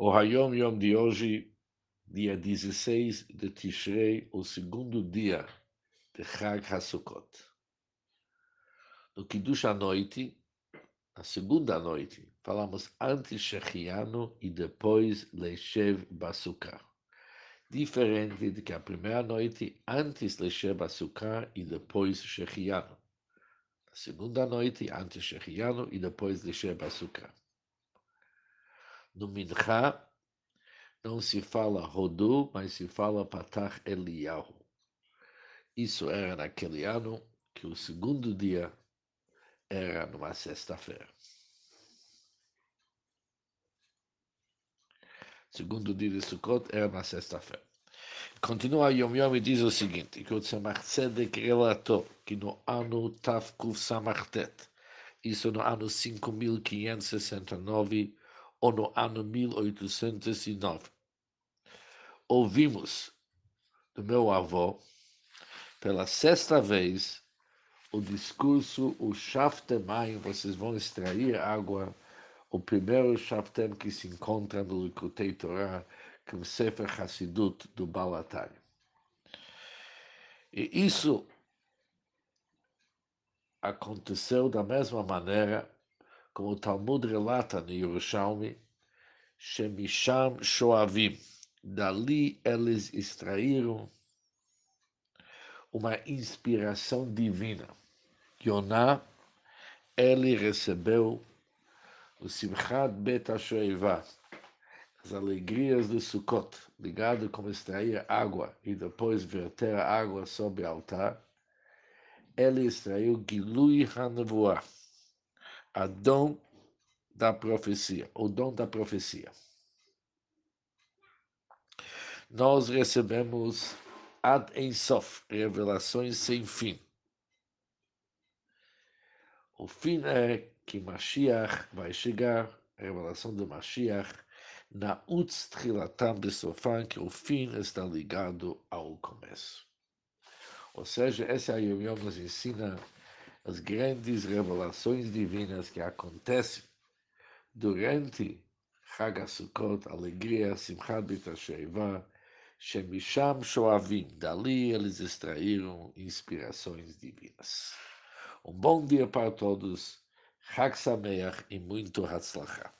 O Hayom Yom de hoje, dia 16 de Tishrei, o segundo dia de Chag HaSukkot. No Kiddush à noite, na segunda noite, falamos antes Shechianu e depois Leishev Basukar. Diferente de que a primeira noite, antes Leishev Basukar e depois Shechianu. A segunda noite, antes Shechianu e depois Leishev Basukar. No Mincha, não se fala Rodu, mas se fala Patach Eliyahu. Isso era naquele ano que o segundo dia era numa sexta-feira. Segundo dia de Sukkot era na sexta-feira. Continua Yom Yom e diz o seguinte, que o Tzemach Tzedek relatou que no ano Tafkuf Samachtet, isso no ano 5569, ou no ano 1809. Ouvimos do meu avô, pela sexta vez, o discurso, o Shaftemai, vocês vão extrair água, o primeiro Shaftem que se encontra no Likutei Torah, que é o Sefer Hassidut do Balatari. E isso aconteceu da mesma maneira como o Talmud relata no Yerushalmi, Shemisham Shoavim. Dali eles extraíram uma inspiração divina. Yonah, ele recebeu o Simchat Bet Shoeva, as alegrias de Sukkot, ligado como extrair água e depois verter a água sobre o altar. Ele extraiu Gilui Hanevuah, a dom da profecia, o dom da profecia. Nós recebemos ad ensof, revelações sem fim. O fim é que Mashiach vai chegar, a revelação de Mashiach, na Utz Trilatam de Sofan, que o fim está ligado ao começo. Ou seja, essa Yom Yom nos ensina as grandes revelações divinas que acontecem durante Chag alegria, Simchat B'Tasheva, Shemisham Shoavim, dali eles extraíram inspirações divinas. Um bom dia para todos, Chag Sameach e muito Hatzlachah.